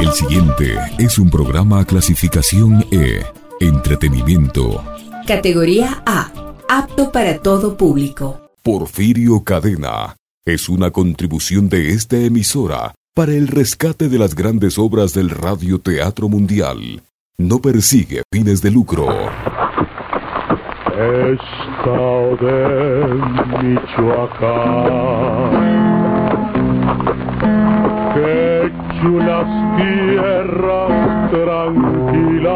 El siguiente es un programa clasificación E, entretenimiento. Categoría A, apto para todo público. Porfirio Cadena es una contribución de esta emisora para el rescate de las grandes obras del radioteatro mundial. No persigue fines de lucro. Estado de Michoacán Qué chulas tierras tranquilas,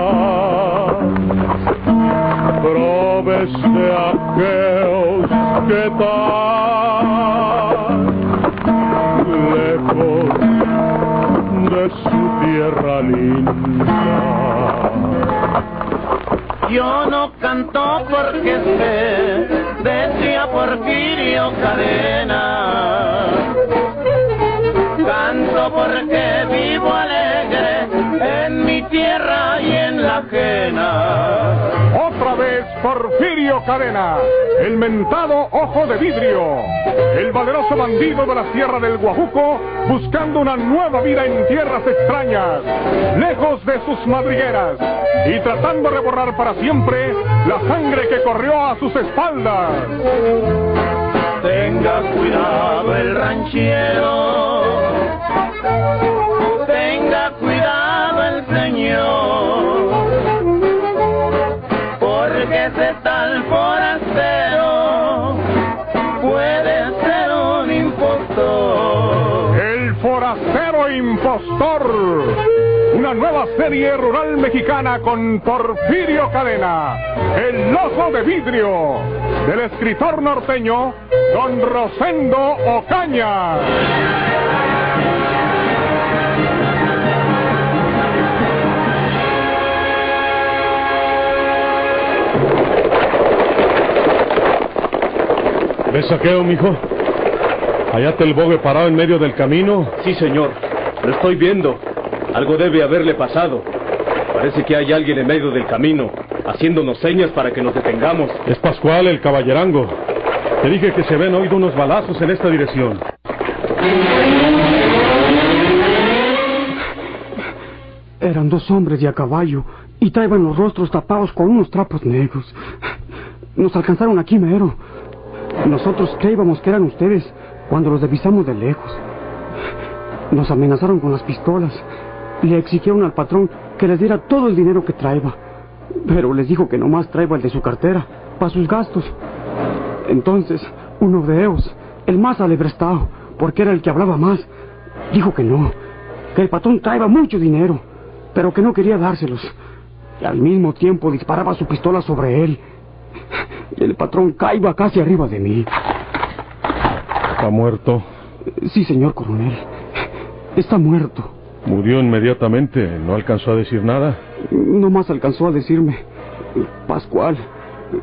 probes de aquellos que están lejos de su tierra linda. Yo no canto porque sé, decía Porfirio Cadena porque vivo alegre en mi tierra y en la ajena. Otra vez Porfirio Cadena, el mentado ojo de vidrio, el valeroso bandido de la sierra del Guajuco, buscando una nueva vida en tierras extrañas, lejos de sus madrigueras, y tratando de borrar para siempre la sangre que corrió a sus espaldas. Tenga cuidado el ranchero Tenga cuidado el Señor, porque ese tal forastero puede ser un impostor. El forastero impostor. Una nueva serie rural mexicana con Porfirio Cadena, El oso de vidrio, del escritor norteño Don Rosendo Ocaña. ¿Ves saqueo, mijo? ¿Allá está el bogue parado en medio del camino? Sí, señor. Lo estoy viendo. Algo debe haberle pasado. Parece que hay alguien en medio del camino, haciéndonos señas para que nos detengamos. Es Pascual, el caballerango. Te dije que se ven oído unos balazos en esta dirección. Eran dos hombres y a caballo, y traían los rostros tapados con unos trapos negros. Nos alcanzaron aquí mero. Nosotros creíamos que eran ustedes cuando los divisamos de lejos. Nos amenazaron con las pistolas. Le exigieron al patrón que les diera todo el dinero que traía. Pero les dijo que nomás traía el de su cartera, para sus gastos. Entonces, uno de ellos, el más alebrestado, porque era el que hablaba más, dijo que no, que el patrón traía mucho dinero, pero que no quería dárselos. Y al mismo tiempo disparaba su pistola sobre él y el patrón caiba casi arriba de mí. ¿Está muerto? Sí, señor coronel. Está muerto. ¿Murió inmediatamente? ¿No alcanzó a decir nada? No más alcanzó a decirme. Pascual,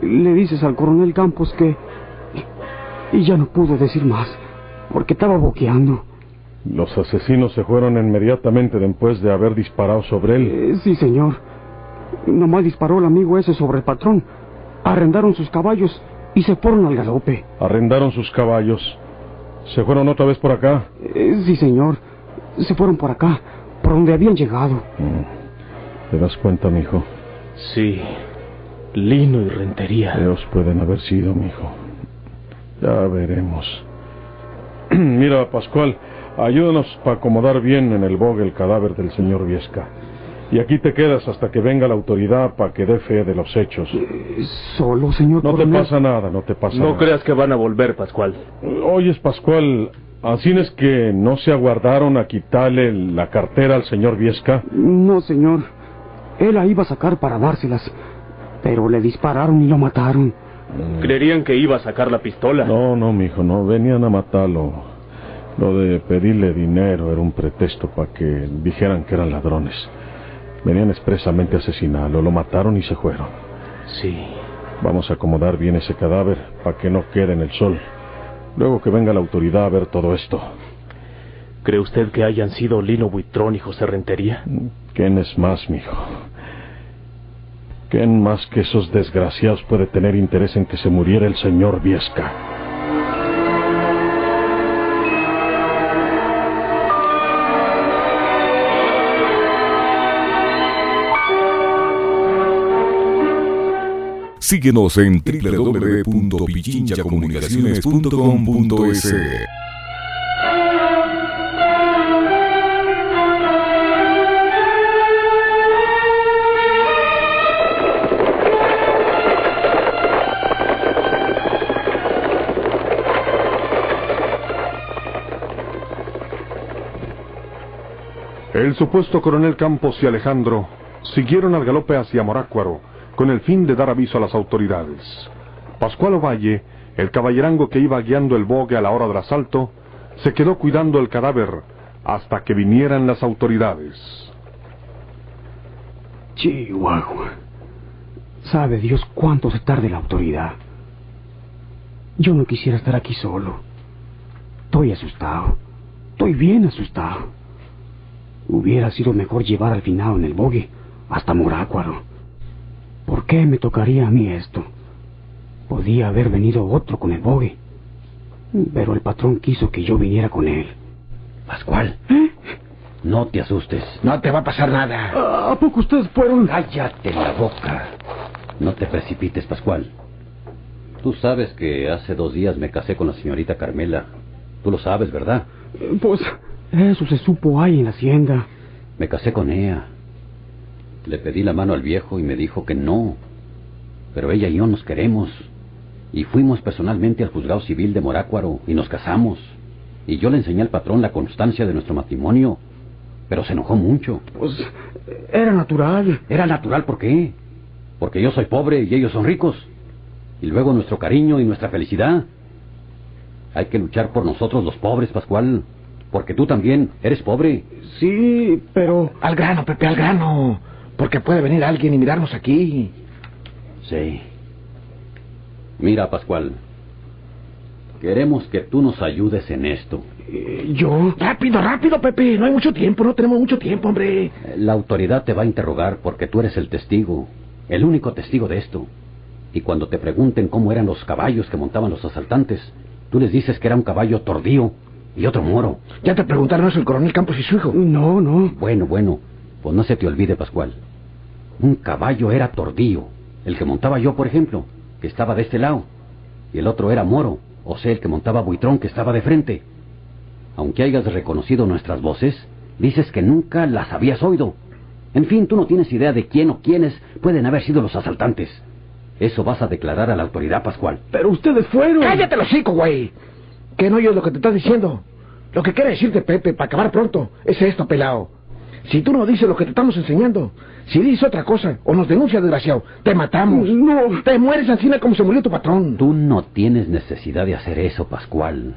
le dices al coronel Campos que... Y ya no pudo decir más, porque estaba boqueando. Los asesinos se fueron inmediatamente después de haber disparado sobre él. Eh, sí, señor. Nomás disparó el amigo ese sobre el patrón arrendaron sus caballos y se fueron al galope. ¿Arrendaron sus caballos? ¿Se fueron otra vez por acá? Eh, sí, señor. Se fueron por acá, por donde habían llegado. Mm. ¿Te das cuenta, mijo? Sí. Lino y Rentería. Ellos pueden haber sido, mijo. Ya veremos. Mira, Pascual, ayúdanos para acomodar bien en el bogue el cadáver del señor Viesca. Y aquí te quedas hasta que venga la autoridad para que dé fe de los hechos. ¿Solo, señor No te pasa nada, no te pasa nada. No creas que van a volver, Pascual. Oyes, Pascual, ¿así es que no se aguardaron a quitarle la cartera al señor Viesca? No, señor. Él la iba a sacar para dárselas, pero le dispararon y lo mataron. Creerían que iba a sacar la pistola. No, no, mijo, no. Venían a matarlo. Lo de pedirle dinero era un pretexto para que dijeran que eran ladrones. Venían expresamente a asesinarlo, lo mataron y se fueron. Sí. Vamos a acomodar bien ese cadáver para que no quede en el sol. Luego que venga la autoridad a ver todo esto. ¿Cree usted que hayan sido Lino Buitrón y José Rentería? ¿Quién es más, mijo? ¿Quién más que esos desgraciados puede tener interés en que se muriera el señor Viesca? Síguenos en www.pichinchacomunicaciones.com.es. El supuesto coronel Campos y Alejandro siguieron al galope hacia Morácuaro con el fin de dar aviso a las autoridades. Pascual Ovalle, el caballerango que iba guiando el bogue a la hora del asalto, se quedó cuidando el cadáver hasta que vinieran las autoridades. Chihuahua. Sabe Dios cuánto se tarde la autoridad. Yo no quisiera estar aquí solo. Estoy asustado. Estoy bien asustado. Hubiera sido mejor llevar al finado en el bogue hasta Morácuaro. ¿Por qué me tocaría a mí esto? Podía haber venido otro con el bogue. Pero el patrón quiso que yo viniera con él. Pascual, ¿Eh? no te asustes. No te va a pasar nada. ¿A poco ustedes fueron? Cállate la boca. No te precipites, Pascual. Tú sabes que hace dos días me casé con la señorita Carmela. Tú lo sabes, ¿verdad? Pues eso se supo ahí en la hacienda. Me casé con ella. Le pedí la mano al viejo y me dijo que no. Pero ella y yo nos queremos. Y fuimos personalmente al juzgado civil de Morácuaro y nos casamos. Y yo le enseñé al patrón la constancia de nuestro matrimonio. Pero se enojó mucho. Pues era natural. Era natural, ¿por qué? Porque yo soy pobre y ellos son ricos. Y luego nuestro cariño y nuestra felicidad. Hay que luchar por nosotros los pobres, Pascual. Porque tú también eres pobre. Sí, pero... Al grano, Pepe, al grano. Porque puede venir alguien y mirarnos aquí. Sí. Mira, Pascual. Queremos que tú nos ayudes en esto. eh, ¿Yo? Rápido, rápido, Pepe. No hay mucho tiempo, no tenemos mucho tiempo, hombre. La autoridad te va a interrogar porque tú eres el testigo, el único testigo de esto. Y cuando te pregunten cómo eran los caballos que montaban los asaltantes, tú les dices que era un caballo tordío y otro moro. Ya te preguntaron eso el coronel Campos y su hijo. No, no. Bueno, bueno, pues no se te olvide, Pascual. Un caballo era tordío, el que montaba yo, por ejemplo, que estaba de este lado, y el otro era moro, o sea, el que montaba buitrón, que estaba de frente. Aunque hayas reconocido nuestras voces, dices que nunca las habías oído. En fin, tú no tienes idea de quién o quiénes pueden haber sido los asaltantes. Eso vas a declarar a la autoridad, Pascual. Pero ustedes fueron. Cállate los hocico, güey. Que no oyes lo que te estás diciendo. Lo que quiere decirte, Pepe, para acabar pronto, es esto, pelao. Si tú no dices lo que te estamos enseñando, si dices otra cosa o nos denuncias, desgraciado, te matamos. No. Te mueres encima como se murió tu patrón. Tú no tienes necesidad de hacer eso, Pascual.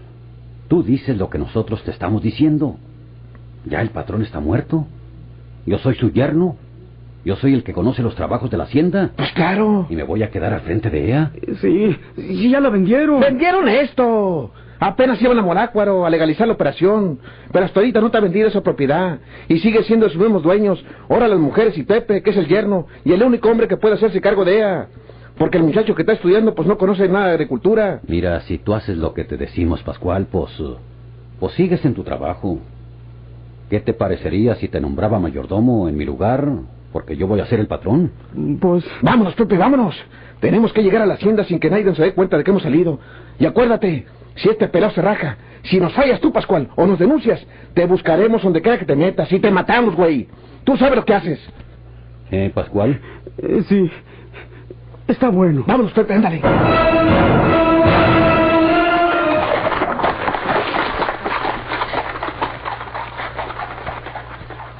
Tú dices lo que nosotros te estamos diciendo. Ya el patrón está muerto. Yo soy su yerno. Yo soy el que conoce los trabajos de la hacienda. Pues claro. Y me voy a quedar al frente de ella. Sí, sí, ya la vendieron. Vendieron esto. Apenas iban a Morácuaro a legalizar la operación. Pero hasta ahorita no te ha vendido esa propiedad. Y sigue siendo sus mismos dueños. Ahora las mujeres y Pepe, que es el yerno. Y el único hombre que puede hacerse cargo de ella. Porque el muchacho que está estudiando pues no conoce nada de agricultura. Mira, si tú haces lo que te decimos, Pascual, pues... Pues sigues en tu trabajo. ¿Qué te parecería si te nombraba mayordomo en mi lugar? Porque yo voy a ser el patrón. Pues Vámonos, Pepe, vámonos. Tenemos que llegar a la hacienda sin que nadie se dé cuenta de que hemos salido. Y acuérdate, si este pelado se raja, si nos fallas tú, Pascual, o nos denuncias, te buscaremos donde quiera que te metas y te matamos, güey. Tú sabes lo que haces. ¿Eh, Pascual? eh, sí. Está bueno. Vámonos, Pepe, ándale.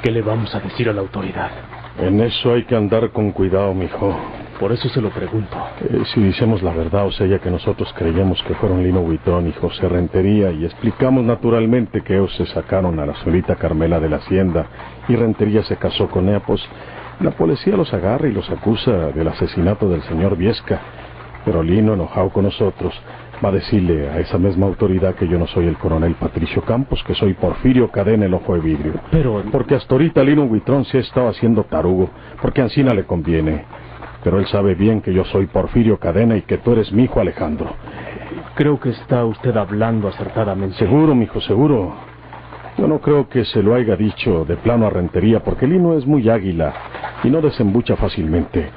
¿Qué le vamos a decir a la autoridad? En eso hay que andar con cuidado, mijo. Por eso se lo pregunto. Eh, si decimos la verdad, o sea, ya que nosotros creíamos que fueron Lino Huitrón y José Rentería, y explicamos naturalmente que ellos se sacaron a la señorita Carmela de la hacienda y Rentería se casó con ella, pues la policía los agarra y los acusa del asesinato del señor Viesca. Pero Lino, enojado con nosotros, va a decirle a esa misma autoridad que yo no soy el coronel Patricio Campos, que soy Porfirio Cadena el Ojo de Vidrio. Pero... Porque hasta ahorita Lino Huitrón se ha estado haciendo tarugo, porque a Ancina le conviene. Pero él sabe bien que yo soy Porfirio Cadena y que tú eres mi hijo Alejandro. Creo que está usted hablando acertadamente. Seguro, mijo, seguro. Yo no creo que se lo haya dicho de plano a Rentería, porque Lino es muy águila y no desembucha fácilmente.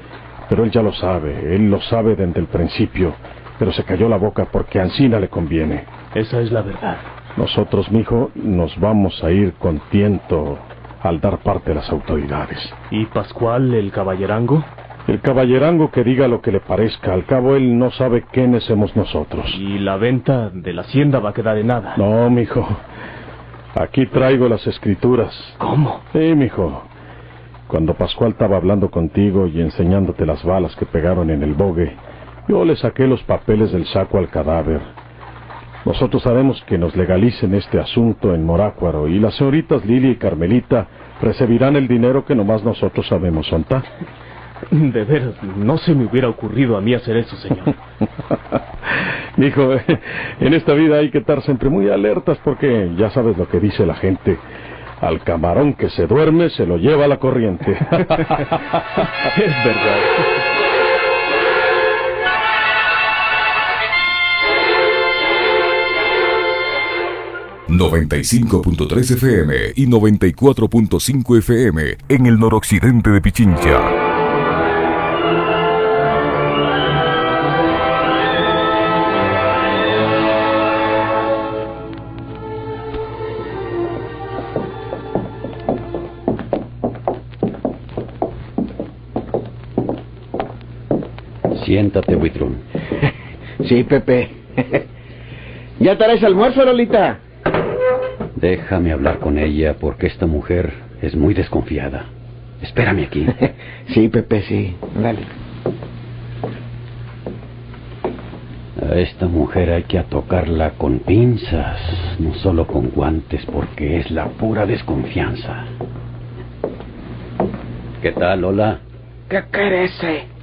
Pero él ya lo sabe, él lo sabe desde el principio, pero se cayó la boca porque a Ancina le conviene. Esa es la verdad. Nosotros, mijo, nos vamos a ir con tiento al dar parte a las autoridades. ¿Y Pascual, el caballerango? El caballerango que diga lo que le parezca, al cabo él no sabe quiénes somos nosotros. ¿Y la venta de la hacienda va a quedar en nada? No, mijo. Aquí traigo las escrituras. ¿Cómo? Sí, mijo. Cuando Pascual estaba hablando contigo y enseñándote las balas que pegaron en el bogue, yo le saqué los papeles del saco al cadáver. Nosotros haremos que nos legalicen este asunto en Morácuaro y las señoritas Lilia y Carmelita recibirán el dinero que nomás nosotros sabemos sontar. De veras, no se me hubiera ocurrido a mí hacer eso, señor. Hijo, en esta vida hay que estar siempre muy alertas porque ya sabes lo que dice la gente. Al camarón que se duerme se lo lleva la corriente. es verdad. ...95.3 FM y 94.5 FM en el noroccidente de Pichincha. Siéntate, Buitrón. Sí, Pepe. ¿Ya traes almuerzo, Lolita? Déjame hablar con ella porque esta mujer es muy desconfiada. Espérame aquí. Sí, Pepe, sí. Dale. A esta mujer hay que tocarla con pinzas, no solo con guantes, porque es la pura desconfianza. ¿Qué tal, Lola? ¿Qué querese?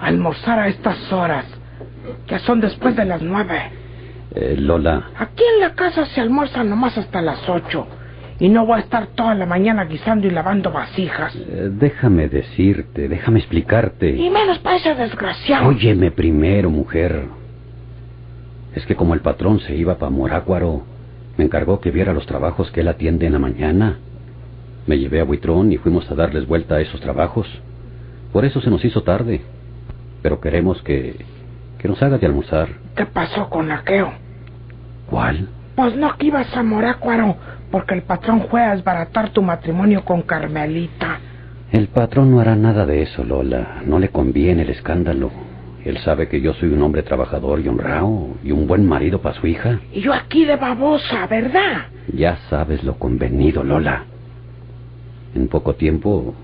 Almorzar a estas horas, que son después de las nueve. Eh, Lola, Aquí en la casa se almuerza nomás hasta las ocho. Y no voy a estar toda la mañana guisando y lavando vasijas. eh, déjame decirte, déjame explicarte. Y menos para ese desgraciado. Óyeme primero, mujer. Es que como el patrón se iba para Morácuaro, me encargó que viera los trabajos que él atiende en la mañana. Me llevé a Buitrón y fuimos a darles vuelta a esos trabajos. Por eso se nos hizo tarde. Pero queremos que, que nos haga de almorzar. ¿Qué pasó con Aqueo? ¿Cuál? Pues no que ibas a Morácuaro, porque el patrón fue a desbaratar tu matrimonio con Carmelita. El patrón no hará nada de eso, Lola. No le conviene el escándalo. Él sabe que yo soy un hombre trabajador y honrado y un buen marido para su hija. Y yo aquí de babosa, ¿verdad? Ya sabes lo convenido, Lola. En poco tiempo,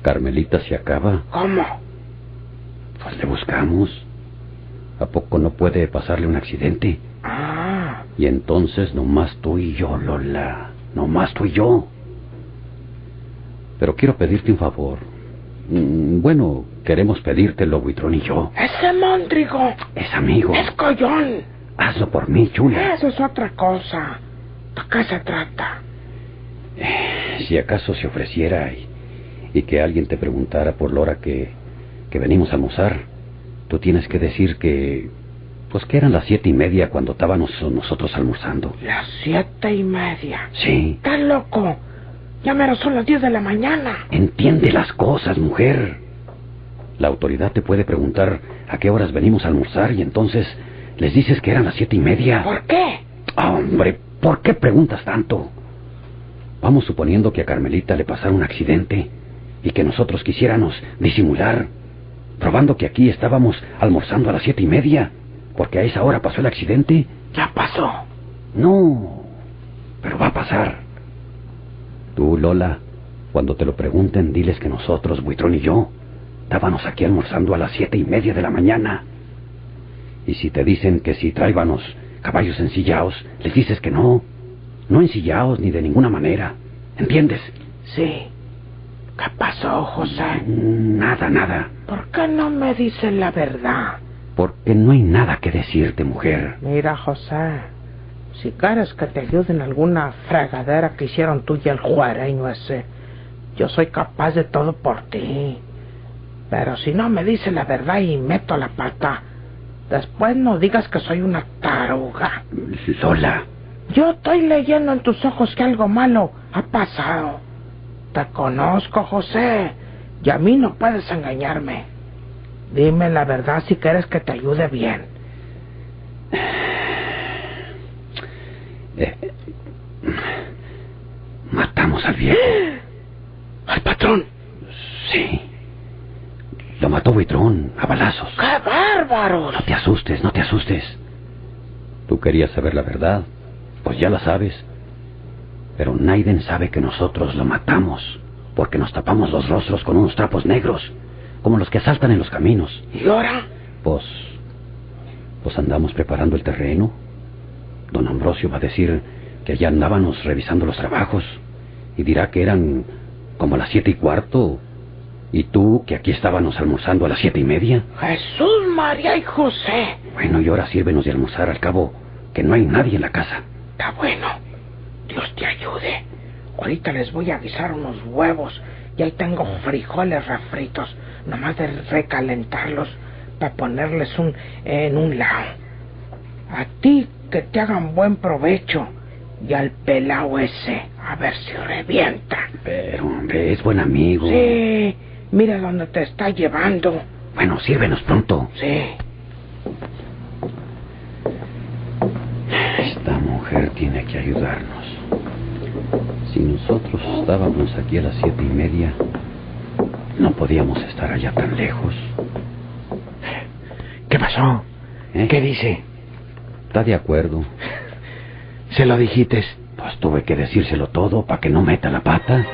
Carmelita se acaba. ¿Cómo? Pues le buscamos. ¿A poco no puede pasarle un accidente? Ah, Y entonces nomás tú y yo, Lola. Nomás tú y yo. Pero quiero pedirte un favor. Mm, Bueno, queremos pedírtelo, Buitrón y yo. ese Móndrigo Es amigo. es collón. Hazlo por mí, chula. Eso es otra cosa. ¿De qué se trata? Si acaso se ofreciera y, y que alguien te preguntara por la hora que, que venimos a almorzar, tú tienes que decir que... Pues que eran las siete y media cuando estábamos nosotros almorzando. Las siete y media. Sí. ¿Estás loco? Ya mero son las diez de la mañana. Entiende las cosas, mujer. La autoridad te puede preguntar a qué horas venimos a almorzar y entonces les dices que eran las siete y media. ¿Por qué? Ah, hombre, ¿por qué preguntas tanto? Vamos suponiendo que a Carmelita le pasara un accidente y que nosotros quisiéramos disimular, probando que aquí estábamos almorzando a las siete y media, porque a esa hora pasó el accidente. Ya pasó. No, pero va a pasar. Tú, Lola, cuando te lo pregunten, diles que nosotros, Buitrón y yo, estábamos aquí almorzando a las siete y media de la mañana. Y si te dicen que si tráibanos caballos ensillados, les dices que no. No ensillados ni de ninguna manera. ¿Entiendes? Sí. ¿Qué pasó, José? Nada, nada. ¿Por qué no me dices la verdad? Porque no hay nada que decirte, mujer. Mira, José, si quieres que te ayude en alguna fregadera que hicieron tú y el juareño ese, yo soy capaz de todo por ti. Pero si no me dices la verdad y meto la pata, después no digas que soy una taruga. Lola, Yo estoy leyendo en tus ojos que algo malo ha pasado. Te conozco, José, y a mí no puedes engañarme. Dime la verdad si quieres que te ayude bien. Eh, matamos al viejo. ¿Al patrón? Sí. Lo mató Buitrón a balazos. ¡Qué bárbaros! No te asustes, no te asustes. Tú querías saber la verdad. Pues ya la sabes. Pero Naiden sabe que nosotros lo matamos porque nos tapamos los rostros con unos trapos negros, como los que asaltan en los caminos. ¿Y ahora? Pues. Pues andamos preparando el terreno. Don Ambrosio va a decir que allá andábamos revisando los trabajos y dirá que eran como las siete y cuarto. Y tú, que aquí estábamos almorzando a las siete y media. Jesús, María y José. Bueno, y ahora sírvenos de almorzar al cabo, que no hay nadie en la casa. Está bueno. Dios te ayude. Ahorita les voy a guisar unos huevos y ahí tengo frijoles refritos, nomás de recalentarlos para ponerles un en un lado. A ti que te hagan buen provecho y al pelao ese a ver si revienta. Pero, hombre, es buen amigo. Sí, mira dónde te está llevando. Bueno, sírvenos pronto. Sí. Esta mujer tiene que ayudarnos. Si nosotros estábamos aquí a las siete y media, no podíamos estar allá tan lejos. ¿Qué pasó? ¿Eh? ¿Qué dice? ¿Está de acuerdo? ¿Se lo dijiste? Pues tuve que decírselo todo para que no meta la pata.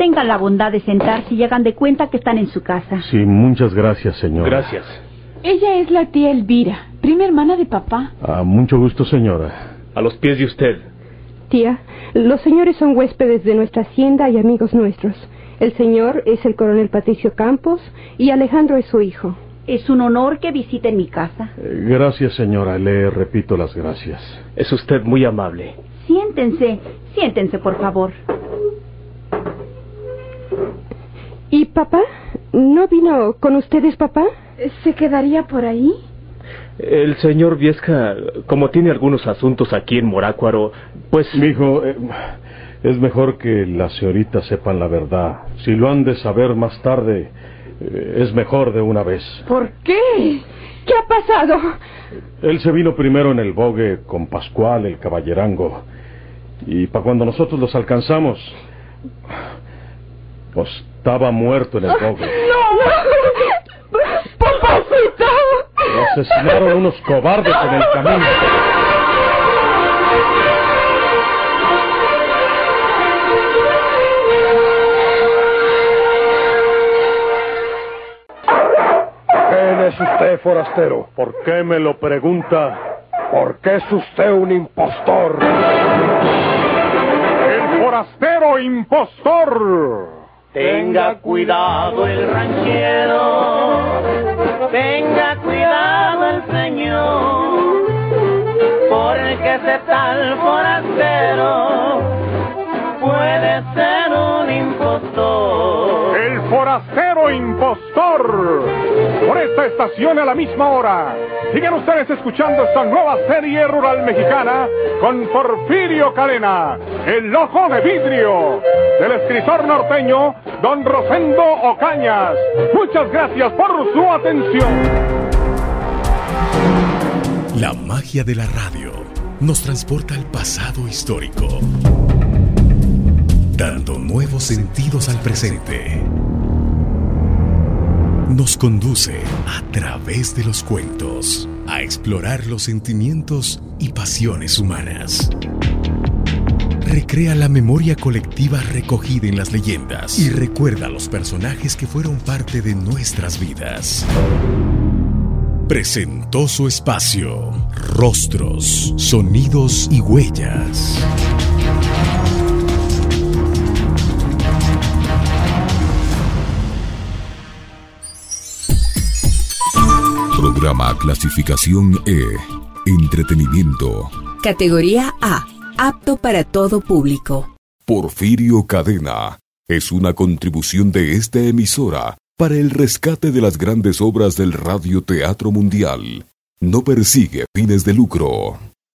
Tengan la bondad de sentarse y hagan de cuenta que están en su casa. Sí, muchas gracias, señora. Gracias. Ella es la tía Elvira, prima hermana de papá. Ah, mucho gusto, señora. A los pies de usted. Tía, los señores son huéspedes de nuestra hacienda y amigos nuestros. El señor es el coronel Patricio Campos y Alejandro es su hijo. Es un honor que visiten mi casa. Eh, Gracias, señora. Le repito las gracias. Es usted muy amable. Siéntense, siéntense, por favor. ¿Y papá? ¿No vino con ustedes, papá? ¿Se quedaría por ahí? El señor Viesca, como tiene algunos asuntos aquí en Morácuaro, pues... Mijo, eh, es mejor que las señoritas sepan la verdad. Si lo han de saber más tarde, eh, es mejor de una vez. ¿Por qué? ¿Qué ha pasado? Él se vino primero en el bogue con Pascual, el caballerango. Y para cuando nosotros los alcanzamos, estaba muerto en el bogue. ¡No! ¡Papacito! Lo asesinaron unos cobardes en el camino. ¿Quién es usted, forastero? ¿Por qué me lo pregunta? Porque es usted un impostor. El forastero impostor. Tenga cuidado el ranchero, tenga cuidado el señor, porque ese tal forastero puede ser un impostor. El forastero impostor. Por esta estación a la misma hora. Sigan ustedes escuchando esta nueva serie rural mexicana con Porfirio Cadena, El Ojo de Vidrio, del escritor norteño Don Rosendo Ocañas. Muchas gracias por su atención. La magia de la radio nos transporta al pasado histórico, dando nuevos sentidos al presente. Nos conduce a través de los cuentos a explorar los sentimientos y pasiones humanas. Recrea la memoria colectiva recogida en las leyendas y recuerda los personajes que fueron parte de nuestras vidas presentó su espacio, rostros, sonidos y huellas. Programa clasificación E, entretenimiento. Categoría A, apto para todo público. Porfirio Cadena es una contribución de esta emisora para el rescate de las grandes obras del radioteatro mundial. No persigue fines de lucro.